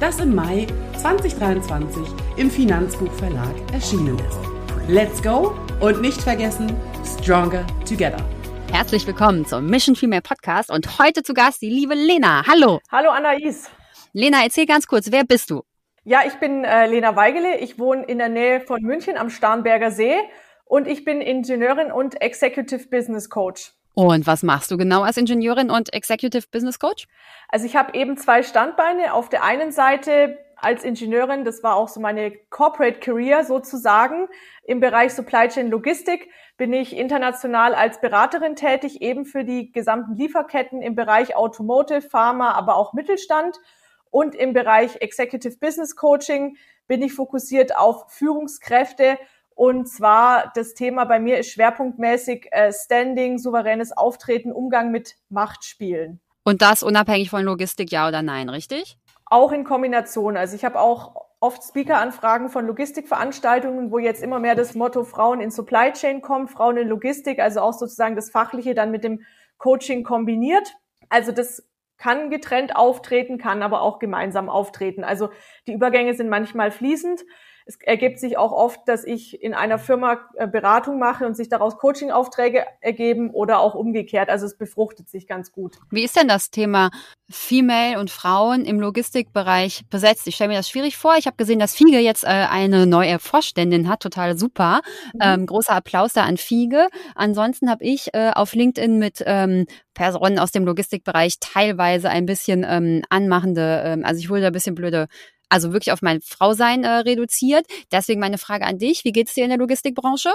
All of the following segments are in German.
das im Mai 2023 im Finanzbuchverlag erschienen ist. Let's go und nicht vergessen, Stronger Together. Herzlich willkommen zum Mission Female Podcast und heute zu Gast die liebe Lena. Hallo. Hallo Anaïs. Lena, erzähl ganz kurz, wer bist du? Ja, ich bin äh, Lena Weigele. Ich wohne in der Nähe von München am Starnberger See und ich bin Ingenieurin und Executive Business Coach. Und was machst du genau als Ingenieurin und Executive Business Coach? Also ich habe eben zwei Standbeine. Auf der einen Seite als Ingenieurin, das war auch so meine Corporate Career sozusagen, im Bereich Supply Chain Logistik bin ich international als Beraterin tätig, eben für die gesamten Lieferketten im Bereich Automotive, Pharma, aber auch Mittelstand. Und im Bereich Executive Business Coaching bin ich fokussiert auf Führungskräfte und zwar das Thema bei mir ist schwerpunktmäßig äh, Standing, souveränes Auftreten, Umgang mit Machtspielen. Und das unabhängig von Logistik, ja oder nein, richtig? Auch in Kombination. Also ich habe auch oft Speaker-Anfragen von Logistikveranstaltungen, wo jetzt immer mehr das Motto Frauen in Supply Chain kommt, Frauen in Logistik, also auch sozusagen das Fachliche dann mit dem Coaching kombiniert. Also das kann getrennt auftreten, kann aber auch gemeinsam auftreten. Also die Übergänge sind manchmal fließend es ergibt sich auch oft, dass ich in einer Firma äh, Beratung mache und sich daraus Coaching-Aufträge ergeben oder auch umgekehrt. Also es befruchtet sich ganz gut. Wie ist denn das Thema Female und Frauen im Logistikbereich besetzt? Ich stelle mir das schwierig vor. Ich habe gesehen, dass Fiege jetzt äh, eine neue Vorständin hat. Total super. Mhm. Ähm, großer Applaus da an Fiege. Ansonsten habe ich äh, auf LinkedIn mit ähm, Personen aus dem Logistikbereich teilweise ein bisschen ähm, anmachende, ähm, also ich wurde da ein bisschen blöde also wirklich auf mein Frausein äh, reduziert. Deswegen meine Frage an dich, wie geht es dir in der Logistikbranche?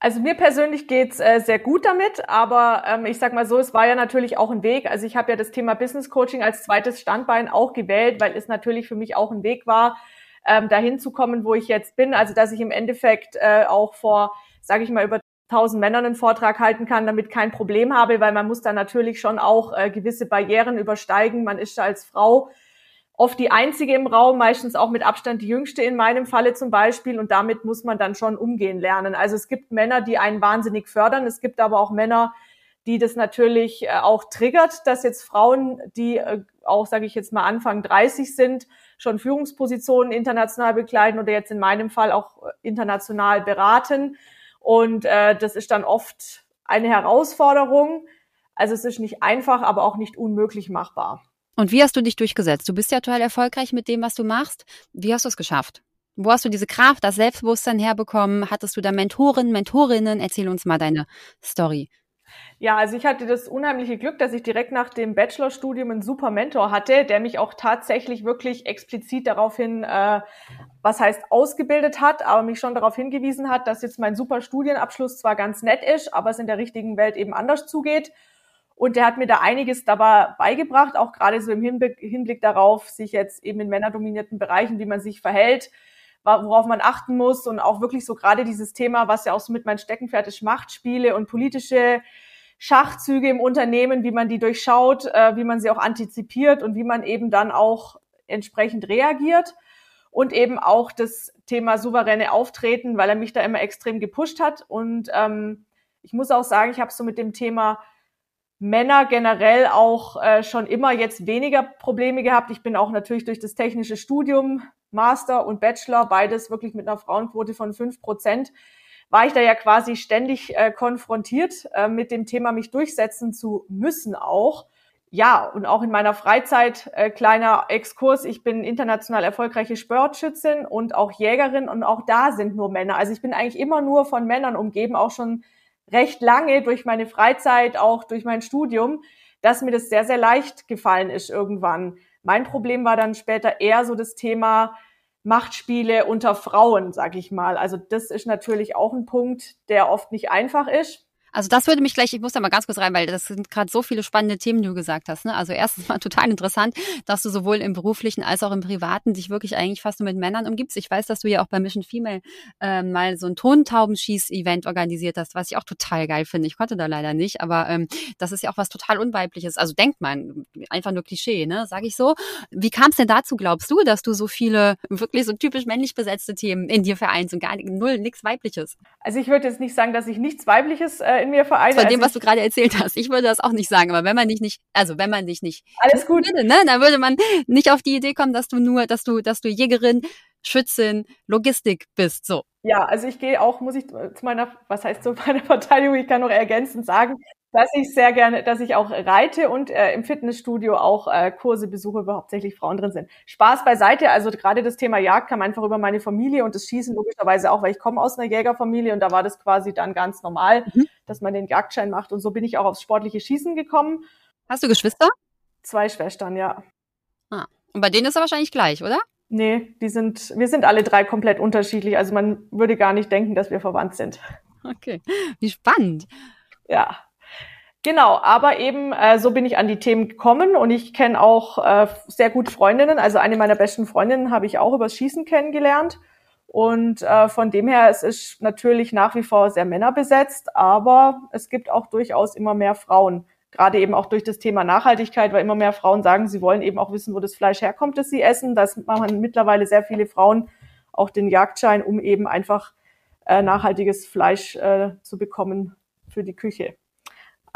Also mir persönlich geht's äh, sehr gut damit, aber ähm, ich sag mal so, es war ja natürlich auch ein Weg. Also ich habe ja das Thema Business Coaching als zweites Standbein auch gewählt, weil es natürlich für mich auch ein Weg war, ähm, dahin zu kommen, wo ich jetzt bin. Also dass ich im Endeffekt äh, auch vor, sage ich mal, über tausend Männern einen Vortrag halten kann, damit kein Problem habe, weil man muss da natürlich schon auch äh, gewisse Barrieren übersteigen. Man ist da als Frau oft die einzige im Raum, meistens auch mit Abstand die jüngste in meinem Falle zum Beispiel. Und damit muss man dann schon umgehen lernen. Also es gibt Männer, die einen wahnsinnig fördern. Es gibt aber auch Männer, die das natürlich äh, auch triggert, dass jetzt Frauen, die äh, auch, sage ich jetzt mal, Anfang 30 sind, schon Führungspositionen international bekleiden oder jetzt in meinem Fall auch äh, international beraten. Und äh, das ist dann oft eine Herausforderung. Also es ist nicht einfach, aber auch nicht unmöglich machbar. Und wie hast du dich durchgesetzt? Du bist ja total erfolgreich mit dem, was du machst. Wie hast du es geschafft? Wo hast du diese Kraft, das Selbstbewusstsein herbekommen? Hattest du da Mentoren, Mentorinnen? Erzähl uns mal deine Story. Ja, also ich hatte das unheimliche Glück, dass ich direkt nach dem Bachelorstudium einen super Mentor hatte, der mich auch tatsächlich wirklich explizit daraufhin, äh, was heißt ausgebildet hat, aber mich schon darauf hingewiesen hat, dass jetzt mein super Studienabschluss zwar ganz nett ist, aber es in der richtigen Welt eben anders zugeht und der hat mir da einiges dabei beigebracht, auch gerade so im Hinblick, Hinblick darauf, sich jetzt eben in männerdominierten Bereichen, wie man sich verhält, worauf man achten muss und auch wirklich so gerade dieses Thema, was ja auch so mit meinem Steckenpferd ist, Machtspiele und politische Schachzüge im Unternehmen, wie man die durchschaut, äh, wie man sie auch antizipiert und wie man eben dann auch entsprechend reagiert. Und eben auch das Thema souveräne Auftreten, weil er mich da immer extrem gepusht hat. Und ähm, ich muss auch sagen, ich habe so mit dem Thema Männer generell auch äh, schon immer jetzt weniger Probleme gehabt. Ich bin auch natürlich durch das technische Studium, Master und Bachelor, beides wirklich mit einer Frauenquote von fünf Prozent, war ich da ja quasi ständig äh, konfrontiert äh, mit dem Thema, mich durchsetzen zu müssen auch. Ja, und auch in meiner Freizeit, äh, kleiner Exkurs, ich bin international erfolgreiche Sportschützin und auch Jägerin und auch da sind nur Männer. Also ich bin eigentlich immer nur von Männern umgeben, auch schon recht lange durch meine Freizeit, auch durch mein Studium. dass mir das sehr, sehr leicht gefallen ist irgendwann. Mein Problem war dann später eher so das Thema Machtspiele unter Frauen, sag ich mal. Also das ist natürlich auch ein Punkt, der oft nicht einfach ist. Also das würde mich gleich, ich muss da mal ganz kurz rein, weil das sind gerade so viele spannende Themen, die du gesagt hast. Ne? Also erstens mal total interessant, dass du sowohl im beruflichen als auch im privaten dich wirklich eigentlich fast nur mit Männern umgibst. Ich weiß, dass du ja auch bei Mission Female äh, mal so ein Tontaubenschieß-Event organisiert hast, was ich auch total geil finde. Ich konnte da leider nicht, aber ähm, das ist ja auch was total Unweibliches. Also denkt man, einfach nur Klischee, ne? Sag ich so. Wie kam es denn dazu, glaubst du, dass du so viele wirklich so typisch männlich besetzte Themen in dir vereinst und gar null, nichts Weibliches? Also ich würde jetzt nicht sagen, dass ich nichts Weibliches äh, in mir vereine. Von dem, was du gerade erzählt hast. Ich würde das auch nicht sagen, aber wenn man dich nicht, also wenn man dich nicht, alles gut, würde, ne, dann würde man nicht auf die Idee kommen, dass du nur, dass du, dass du Jägerin, Schützin, Logistik bist, so. Ja, also ich gehe auch, muss ich zu meiner, was heißt zu meiner Verteidigung, ich kann noch ergänzend sagen, dass ich sehr gerne, dass ich auch reite und äh, im Fitnessstudio auch äh, Kurse besuche, wo hauptsächlich Frauen drin sind. Spaß beiseite, also gerade das Thema Jagd kam einfach über meine Familie und das Schießen logischerweise auch, weil ich komme aus einer Jägerfamilie und da war das quasi dann ganz normal, mhm. dass man den Jagdschein macht und so bin ich auch aufs sportliche Schießen gekommen. Hast du Geschwister? Zwei Schwestern, ja. Ah. Und bei denen ist er wahrscheinlich gleich, oder? Nee, die sind, wir sind alle drei komplett unterschiedlich. Also man würde gar nicht denken, dass wir verwandt sind. Okay, wie spannend. Ja, Genau, aber eben äh, so bin ich an die Themen gekommen und ich kenne auch äh, sehr gut Freundinnen. Also eine meiner besten Freundinnen habe ich auch übers Schießen kennengelernt. Und äh, von dem her, es ist natürlich nach wie vor sehr männerbesetzt, aber es gibt auch durchaus immer mehr Frauen. Gerade eben auch durch das Thema Nachhaltigkeit, weil immer mehr Frauen sagen, sie wollen eben auch wissen, wo das Fleisch herkommt, das sie essen. Das machen mittlerweile sehr viele Frauen auch den Jagdschein, um eben einfach äh, nachhaltiges Fleisch äh, zu bekommen für die Küche.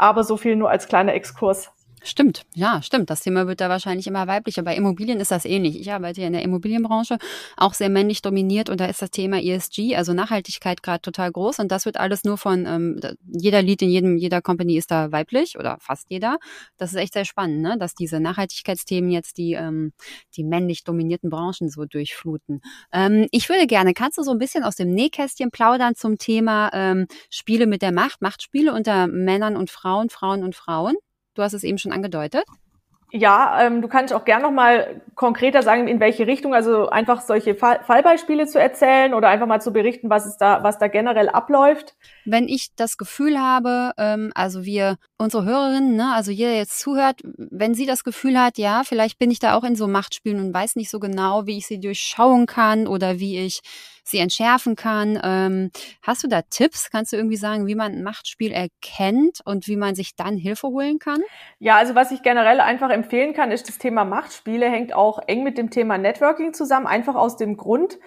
Aber so viel nur als kleiner Exkurs. Stimmt, ja, stimmt. Das Thema wird da wahrscheinlich immer weiblicher. Bei Immobilien ist das ähnlich. Ich arbeite ja in der Immobilienbranche, auch sehr männlich dominiert und da ist das Thema ESG, also Nachhaltigkeit gerade total groß und das wird alles nur von ähm, jeder Lead in jedem jeder Company ist da weiblich oder fast jeder. Das ist echt sehr spannend, ne? dass diese Nachhaltigkeitsthemen jetzt die ähm, die männlich dominierten Branchen so durchfluten. Ähm, ich würde gerne, kannst du so ein bisschen aus dem Nähkästchen plaudern zum Thema ähm, Spiele mit der Macht, Machtspiele unter Männern und Frauen, Frauen und Frauen? Du hast es eben schon angedeutet. Ja, ähm, du kannst auch gern noch mal konkreter sagen, in welche Richtung, also einfach solche Fall Fallbeispiele zu erzählen oder einfach mal zu berichten, was es da, was da generell abläuft. Wenn ich das Gefühl habe, ähm, also wir, unsere Hörerinnen, ne, also jeder jetzt zuhört, wenn sie das Gefühl hat, ja, vielleicht bin ich da auch in so Machtspielen und weiß nicht so genau, wie ich sie durchschauen kann oder wie ich sie entschärfen kann. Ähm, hast du da Tipps? Kannst du irgendwie sagen, wie man ein Machtspiel erkennt und wie man sich dann Hilfe holen kann? Ja, also was ich generell einfach empfehlen kann, ist das Thema Machtspiele hängt auch eng mit dem Thema Networking zusammen, einfach aus dem Grund,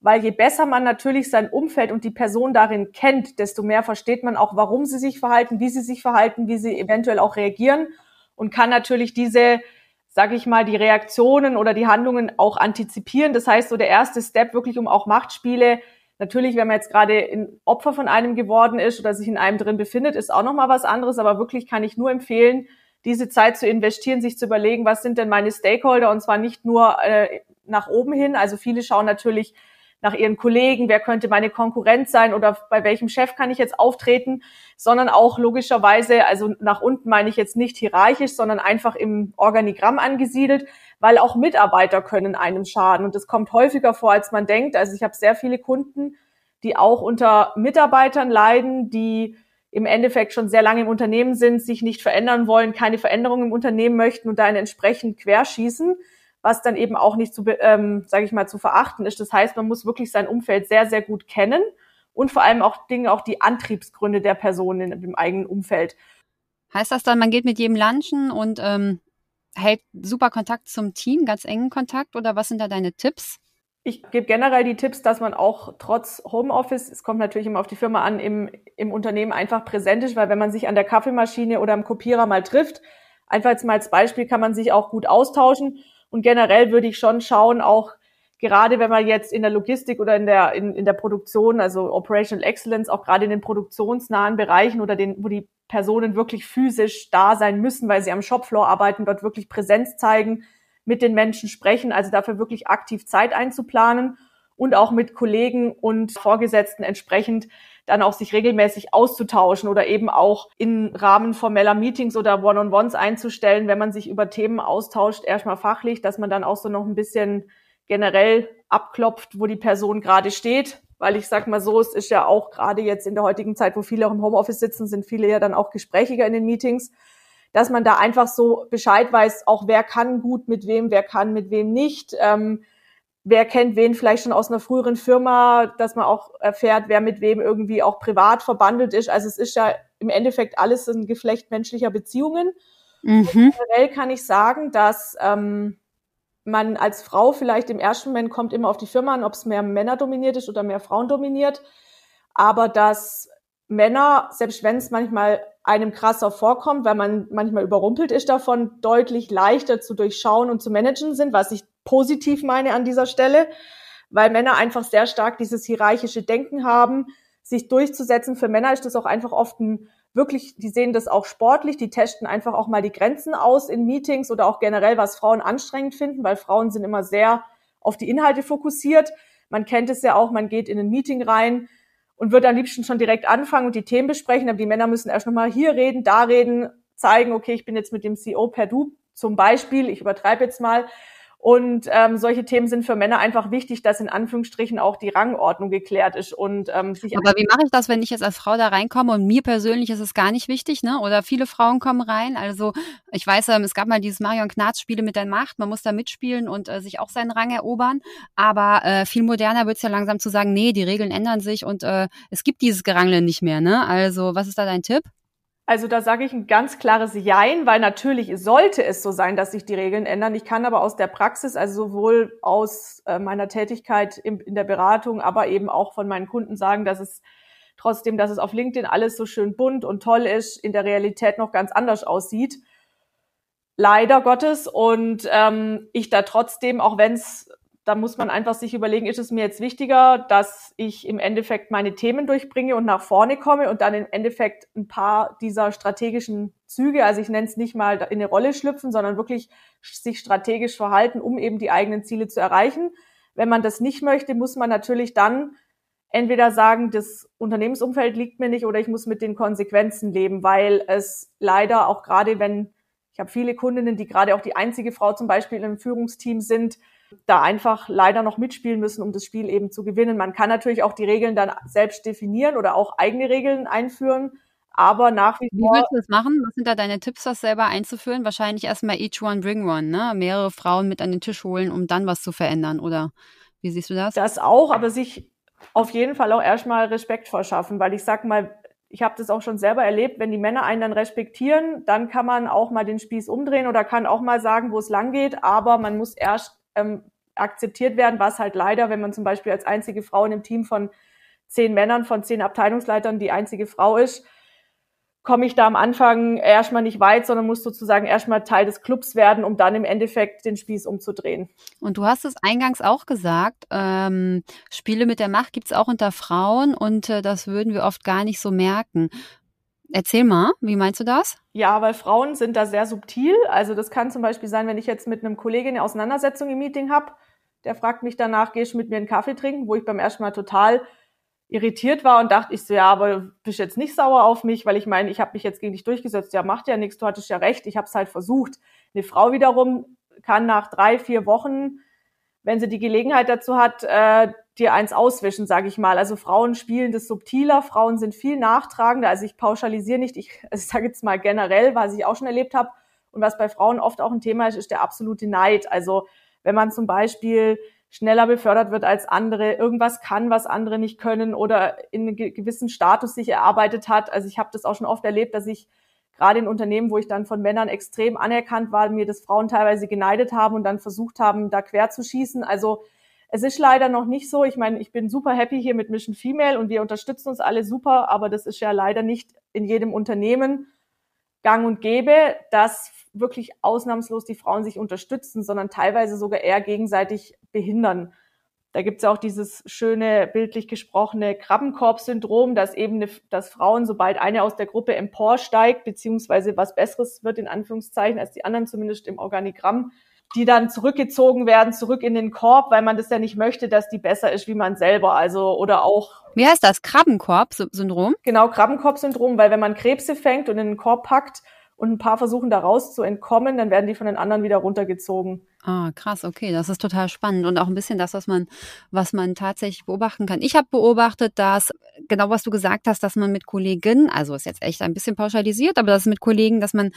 weil je besser man natürlich sein Umfeld und die Person darin kennt, desto mehr versteht man auch, warum sie sich verhalten, wie sie sich verhalten, wie sie eventuell auch reagieren und kann natürlich diese sage ich mal, die Reaktionen oder die Handlungen auch antizipieren. Das heißt, so der erste Step wirklich um auch Machtspiele. Natürlich, wenn man jetzt gerade ein Opfer von einem geworden ist oder sich in einem drin befindet, ist auch nochmal was anderes. Aber wirklich kann ich nur empfehlen, diese Zeit zu investieren, sich zu überlegen, was sind denn meine Stakeholder und zwar nicht nur äh, nach oben hin. Also viele schauen natürlich nach ihren Kollegen, wer könnte meine Konkurrenz sein oder bei welchem Chef kann ich jetzt auftreten, sondern auch logischerweise, also nach unten meine ich jetzt nicht hierarchisch, sondern einfach im Organigramm angesiedelt, weil auch Mitarbeiter können einem schaden und das kommt häufiger vor, als man denkt. Also ich habe sehr viele Kunden, die auch unter Mitarbeitern leiden, die im Endeffekt schon sehr lange im Unternehmen sind, sich nicht verändern wollen, keine Veränderungen im Unternehmen möchten und da entsprechend querschießen was dann eben auch nicht zu, ähm, sage ich mal, zu verachten ist. Das heißt, man muss wirklich sein Umfeld sehr, sehr gut kennen und vor allem auch Dinge, auch die Antriebsgründe der Person in dem eigenen Umfeld. Heißt das dann, man geht mit jedem lunchen und ähm, hält super Kontakt zum Team, ganz engen Kontakt oder was sind da deine Tipps? Ich gebe generell die Tipps, dass man auch trotz Homeoffice, es kommt natürlich immer auf die Firma an, im, im Unternehmen einfach präsent ist, weil wenn man sich an der Kaffeemaschine oder am Kopierer mal trifft, einfach jetzt mal als Beispiel kann man sich auch gut austauschen und generell würde ich schon schauen, auch gerade wenn man jetzt in der Logistik oder in der, in, in der Produktion, also Operational Excellence, auch gerade in den produktionsnahen Bereichen oder den, wo die Personen wirklich physisch da sein müssen, weil sie am Shopfloor arbeiten, dort wirklich Präsenz zeigen, mit den Menschen sprechen, also dafür wirklich aktiv Zeit einzuplanen und auch mit Kollegen und Vorgesetzten entsprechend dann auch sich regelmäßig auszutauschen oder eben auch in Rahmen formeller Meetings oder One-on-Ones einzustellen, wenn man sich über Themen austauscht, erstmal fachlich, dass man dann auch so noch ein bisschen generell abklopft, wo die Person gerade steht. Weil ich sag mal so, es ist ja auch gerade jetzt in der heutigen Zeit, wo viele auch im Homeoffice sitzen, sind viele ja dann auch gesprächiger in den Meetings, dass man da einfach so Bescheid weiß, auch wer kann gut mit wem, wer kann mit wem nicht. Ähm, wer kennt wen vielleicht schon aus einer früheren Firma, dass man auch erfährt, wer mit wem irgendwie auch privat verbandelt ist. Also es ist ja im Endeffekt alles ein Geflecht menschlicher Beziehungen. Mhm. Generell kann ich sagen, dass ähm, man als Frau vielleicht im ersten Moment kommt immer auf die Firma an, ob es mehr Männer dominiert ist oder mehr Frauen dominiert. Aber dass Männer, selbst wenn es manchmal einem krasser vorkommt, weil man manchmal überrumpelt ist davon, deutlich leichter zu durchschauen und zu managen sind, was ich positiv meine an dieser Stelle, weil Männer einfach sehr stark dieses hierarchische Denken haben, sich durchzusetzen. Für Männer ist das auch einfach oft ein wirklich, die sehen das auch sportlich, die testen einfach auch mal die Grenzen aus in Meetings oder auch generell, was Frauen anstrengend finden, weil Frauen sind immer sehr auf die Inhalte fokussiert. Man kennt es ja auch, man geht in ein Meeting rein und wird am liebsten schon direkt anfangen und die Themen besprechen, aber die Männer müssen erst nochmal hier reden, da reden, zeigen, okay, ich bin jetzt mit dem CEO per Du zum Beispiel, ich übertreibe jetzt mal, und ähm, solche Themen sind für Männer einfach wichtig, dass in Anführungsstrichen auch die Rangordnung geklärt ist und ähm, sich. Aber wie mache ich das, wenn ich jetzt als Frau da reinkomme und mir persönlich ist es gar nicht wichtig, ne? Oder viele Frauen kommen rein. Also ich weiß, ähm, es gab mal dieses Marion Knarz Spiele mit der Macht. Man muss da mitspielen und äh, sich auch seinen Rang erobern. Aber äh, viel moderner wird es ja langsam zu sagen, nee, die Regeln ändern sich und äh, es gibt dieses Gerangle nicht mehr. Ne? Also was ist da dein Tipp? Also da sage ich ein ganz klares Jein, weil natürlich sollte es so sein, dass sich die Regeln ändern. Ich kann aber aus der Praxis, also sowohl aus äh, meiner Tätigkeit in, der Beratung, aber eben auch von meinen Kunden sagen, dass es trotzdem, dass es auf LinkedIn alles so schön bunt und toll ist, in der Realität noch ganz anders aussieht. Leider Gottes. Und ähm, ich da trotzdem, auch wenn es da muss man einfach sich überlegen, ist es mir jetzt wichtiger, dass ich im Endeffekt meine Themen durchbringe und nach vorne komme und dann im Endeffekt ein paar dieser strategischen Züge, also ich nenne es nicht mal in eine Rolle schlüpfen, sondern wirklich sich strategisch verhalten, um eben die eigenen Ziele zu erreichen. Wenn man das nicht möchte, muss man natürlich dann entweder sagen, das Unternehmensumfeld liegt mir nicht oder ich muss mit den Konsequenzen leben, weil es leider auch gerade, wenn ich habe viele Kundinnen, die gerade auch die einzige Frau zum Beispiel im Führungsteam sind, da einfach leider noch mitspielen müssen, um das Spiel eben zu gewinnen. Man kann natürlich auch die Regeln dann selbst definieren oder auch eigene Regeln einführen. Aber nach wie vor. Wie willst du das machen? Was sind da deine Tipps, das selber einzuführen? Wahrscheinlich erstmal each one bring one, ne? Mehrere Frauen mit an den Tisch holen, um dann was zu verändern, oder wie siehst du das? Das auch, aber sich auf jeden Fall auch erstmal Respekt verschaffen, weil ich sag mal, ich habe das auch schon selber erlebt, wenn die Männer einen dann respektieren, dann kann man auch mal den Spieß umdrehen oder kann auch mal sagen, wo es lang geht, aber man muss erst ähm, akzeptiert werden, was halt leider, wenn man zum Beispiel als einzige Frau in einem Team von zehn Männern, von zehn Abteilungsleitern die einzige Frau ist, komme ich da am Anfang erstmal nicht weit, sondern muss sozusagen erstmal Teil des Clubs werden, um dann im Endeffekt den Spieß umzudrehen. Und du hast es eingangs auch gesagt, ähm, Spiele mit der Macht gibt's auch unter Frauen und äh, das würden wir oft gar nicht so merken. Erzähl mal, wie meinst du das? Ja, weil Frauen sind da sehr subtil. Also das kann zum Beispiel sein, wenn ich jetzt mit einem Kollegen eine Auseinandersetzung im Meeting habe, der fragt mich danach, gehst du mit mir einen Kaffee trinken, wo ich beim ersten Mal total irritiert war und dachte ich so, ja, aber bist jetzt nicht sauer auf mich, weil ich meine, ich habe mich jetzt gegen dich durchgesetzt. Ja, macht ja nichts, du hattest ja recht, ich habe es halt versucht. Eine Frau wiederum kann nach drei, vier Wochen, wenn sie die Gelegenheit dazu hat, äh, dir eins auswischen, sage ich mal. Also Frauen spielen das subtiler, Frauen sind viel nachtragender. Also ich pauschalisiere nicht, ich, also sage jetzt mal generell, was ich auch schon erlebt habe. Und was bei Frauen oft auch ein Thema ist, ist der absolute Neid. Also wenn man zum Beispiel schneller befördert wird als andere, irgendwas kann, was andere nicht können oder in einem gewissen Status sich erarbeitet hat. Also ich habe das auch schon oft erlebt, dass ich gerade in Unternehmen, wo ich dann von Männern extrem anerkannt war, mir das Frauen teilweise geneidet haben und dann versucht haben, da quer zu schießen. Also es ist leider noch nicht so. Ich meine, ich bin super happy hier mit Mission Female und wir unterstützen uns alle super, aber das ist ja leider nicht in jedem Unternehmen gang und gäbe, dass wirklich ausnahmslos die Frauen sich unterstützen, sondern teilweise sogar eher gegenseitig behindern. Da gibt's ja auch dieses schöne, bildlich gesprochene Krabbenkorb-Syndrom, dass eben, eine, dass Frauen, sobald eine aus der Gruppe emporsteigt, beziehungsweise was Besseres wird, in Anführungszeichen, als die anderen zumindest im Organigramm, die dann zurückgezogen werden, zurück in den Korb, weil man das ja nicht möchte, dass die besser ist wie man selber. Also oder auch. Wie heißt das? Krabbenkorb-Syndrom? Genau, Krabbenkorb-Syndrom, weil wenn man Krebse fängt und in den Korb packt und ein paar versuchen da raus zu entkommen, dann werden die von den anderen wieder runtergezogen. Ah, krass, okay, das ist total spannend und auch ein bisschen das, was man, was man tatsächlich beobachten kann. Ich habe beobachtet, dass genau was du gesagt hast, dass man mit Kollegen, also ist jetzt echt ein bisschen pauschalisiert, aber das ist mit Kollegen, dass man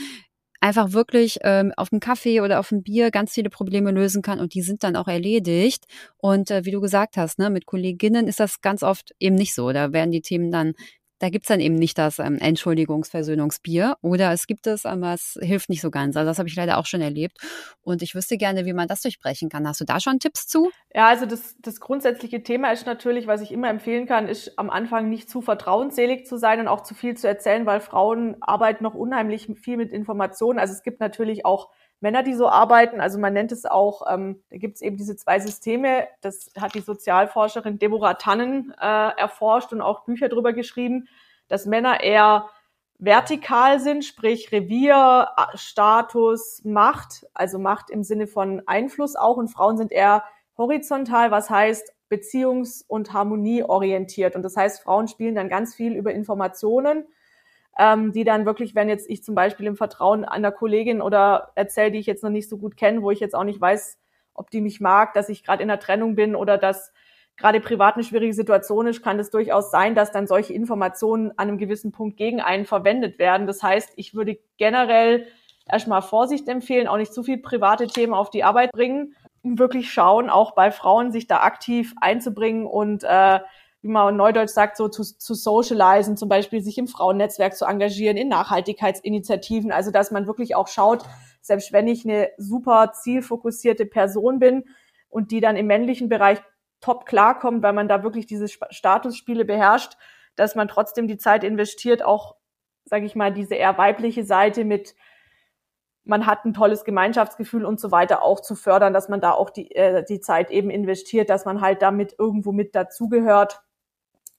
einfach wirklich ähm, auf dem Kaffee oder auf dem Bier ganz viele Probleme lösen kann und die sind dann auch erledigt. Und äh, wie du gesagt hast, ne, mit Kolleginnen ist das ganz oft eben nicht so. Da werden die Themen dann da gibt's dann eben nicht das ähm, Entschuldigungsversöhnungsbier oder es gibt es, aber es hilft nicht so ganz. Also das habe ich leider auch schon erlebt. Und ich wüsste gerne, wie man das durchbrechen kann. Hast du da schon Tipps zu? Ja, also das, das grundsätzliche Thema ist natürlich, was ich immer empfehlen kann, ist am Anfang nicht zu vertrauensselig zu sein und auch zu viel zu erzählen, weil Frauen arbeiten noch unheimlich viel mit Informationen. Also es gibt natürlich auch Männer, die so arbeiten. Also man nennt es auch, ähm, da gibt es eben diese zwei Systeme. Das hat die Sozialforscherin Deborah Tannen äh, erforscht und auch Bücher drüber geschrieben, dass Männer eher vertikal sind, sprich Revier, Status, Macht, also Macht im Sinne von Einfluss auch und Frauen sind eher horizontal, was heißt beziehungs- und harmonieorientiert. Und das heißt, Frauen spielen dann ganz viel über Informationen ähm, die dann wirklich, wenn jetzt ich zum Beispiel im Vertrauen einer Kollegin oder erzähle, die ich jetzt noch nicht so gut kenne, wo ich jetzt auch nicht weiß, ob die mich mag, dass ich gerade in der Trennung bin oder dass gerade privat eine schwierige Situation ist, kann es durchaus sein, dass dann solche Informationen an einem gewissen Punkt gegen einen verwendet werden. Das heißt, ich würde generell erstmal Vorsicht empfehlen, auch nicht zu viel private Themen auf die Arbeit bringen, wirklich schauen, auch bei Frauen sich da aktiv einzubringen und äh, wie man neudeutsch sagt, so zu, zu socialisen, zum Beispiel sich im Frauennetzwerk zu engagieren, in Nachhaltigkeitsinitiativen, also dass man wirklich auch schaut, selbst wenn ich eine super zielfokussierte Person bin und die dann im männlichen Bereich top klarkommt, weil man da wirklich diese Statusspiele beherrscht, dass man trotzdem die Zeit investiert, auch, sage ich mal, diese eher weibliche Seite mit man hat ein tolles Gemeinschaftsgefühl und so weiter auch zu fördern, dass man da auch die, äh, die Zeit eben investiert, dass man halt damit irgendwo mit dazugehört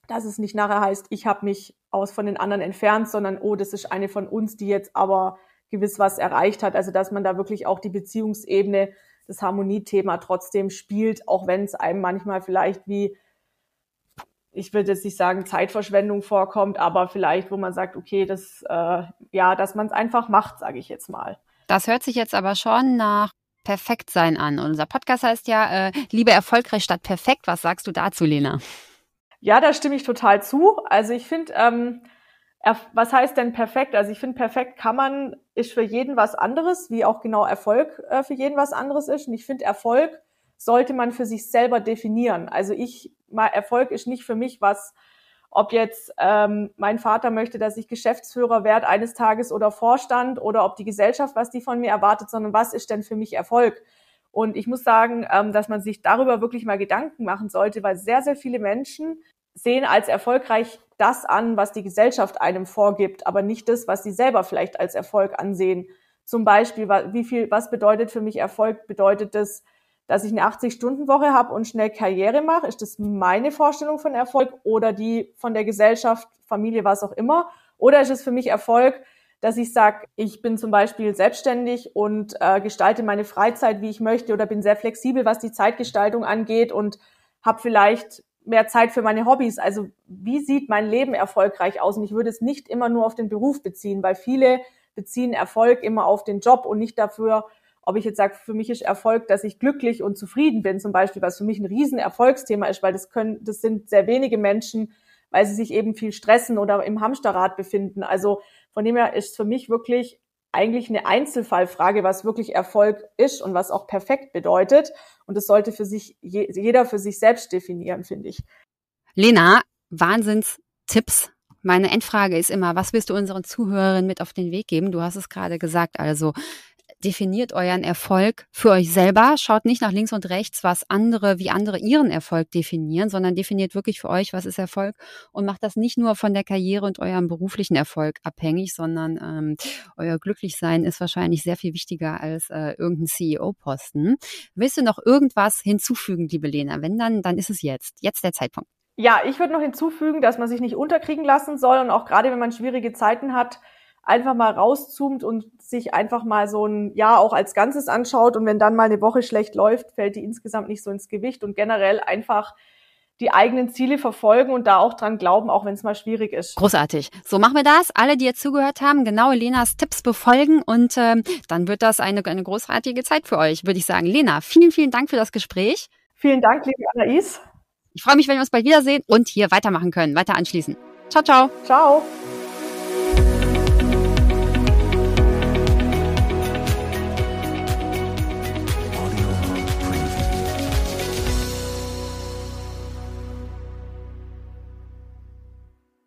dass es nicht nachher heißt, ich habe mich aus von den anderen entfernt, sondern oh, das ist eine von uns, die jetzt aber gewiss was erreicht hat. Also dass man da wirklich auch die Beziehungsebene, das Harmoniethema trotzdem spielt, auch wenn es einem manchmal vielleicht wie, ich würde jetzt nicht sagen, Zeitverschwendung vorkommt, aber vielleicht, wo man sagt, okay, das, äh, ja, dass man es einfach macht, sage ich jetzt mal. Das hört sich jetzt aber schon nach Perfektsein an. Unser Podcast heißt ja, äh, Liebe erfolgreich statt perfekt. Was sagst du dazu, Lena? Ja, da stimme ich total zu. Also ich finde, ähm, was heißt denn perfekt? Also ich finde, perfekt kann man, ist für jeden was anderes, wie auch genau Erfolg äh, für jeden was anderes ist. Und ich finde, Erfolg sollte man für sich selber definieren. Also ich, mal Erfolg ist nicht für mich was, ob jetzt ähm, mein Vater möchte, dass ich Geschäftsführer werde eines Tages oder Vorstand oder ob die Gesellschaft, was die von mir erwartet, sondern was ist denn für mich Erfolg? Und ich muss sagen, ähm, dass man sich darüber wirklich mal Gedanken machen sollte, weil sehr, sehr viele Menschen sehen als erfolgreich das an, was die Gesellschaft einem vorgibt, aber nicht das, was sie selber vielleicht als Erfolg ansehen. Zum Beispiel, wie viel, was bedeutet für mich Erfolg? Bedeutet das, dass ich eine 80-Stunden-Woche habe und schnell Karriere mache? Ist das meine Vorstellung von Erfolg oder die von der Gesellschaft, Familie, was auch immer? Oder ist es für mich Erfolg, dass ich sage, ich bin zum Beispiel selbstständig und äh, gestalte meine Freizeit, wie ich möchte oder bin sehr flexibel, was die Zeitgestaltung angeht und habe vielleicht mehr Zeit für meine Hobbys. Also wie sieht mein Leben erfolgreich aus? Und ich würde es nicht immer nur auf den Beruf beziehen, weil viele beziehen Erfolg immer auf den Job und nicht dafür, ob ich jetzt sage, für mich ist Erfolg, dass ich glücklich und zufrieden bin, zum Beispiel, was für mich ein riesen Erfolgsthema ist, weil das können, das sind sehr wenige Menschen, weil sie sich eben viel stressen oder im Hamsterrad befinden. Also von dem her ist für mich wirklich eigentlich eine Einzelfallfrage, was wirklich Erfolg ist und was auch perfekt bedeutet. Und das sollte für sich jeder für sich selbst definieren, finde ich. Lena, Wahnsinnstipps. Meine Endfrage ist immer, was willst du unseren Zuhörerinnen mit auf den Weg geben? Du hast es gerade gesagt, also definiert euren Erfolg für euch selber. Schaut nicht nach links und rechts, was andere, wie andere ihren Erfolg definieren, sondern definiert wirklich für euch, was ist Erfolg und macht das nicht nur von der Karriere und eurem beruflichen Erfolg abhängig, sondern ähm, euer Glücklichsein ist wahrscheinlich sehr viel wichtiger als äh, irgendein CEO-Posten. Willst du noch irgendwas hinzufügen, liebe Lena? Wenn dann, dann ist es jetzt. Jetzt der Zeitpunkt. Ja, ich würde noch hinzufügen, dass man sich nicht unterkriegen lassen soll und auch gerade wenn man schwierige Zeiten hat, einfach mal rauszoomt und sich einfach mal so ein Jahr auch als Ganzes anschaut. Und wenn dann mal eine Woche schlecht läuft, fällt die insgesamt nicht so ins Gewicht und generell einfach die eigenen Ziele verfolgen und da auch dran glauben, auch wenn es mal schwierig ist. Großartig. So machen wir das. Alle, die jetzt zugehört haben, genau Lenas Tipps befolgen und ähm, dann wird das eine, eine großartige Zeit für euch, würde ich sagen. Lena, vielen, vielen Dank für das Gespräch. Vielen Dank, liebe Anais. Ich freue mich, wenn wir uns bald wiedersehen und hier weitermachen können, weiter anschließen. Ciao, ciao. Ciao.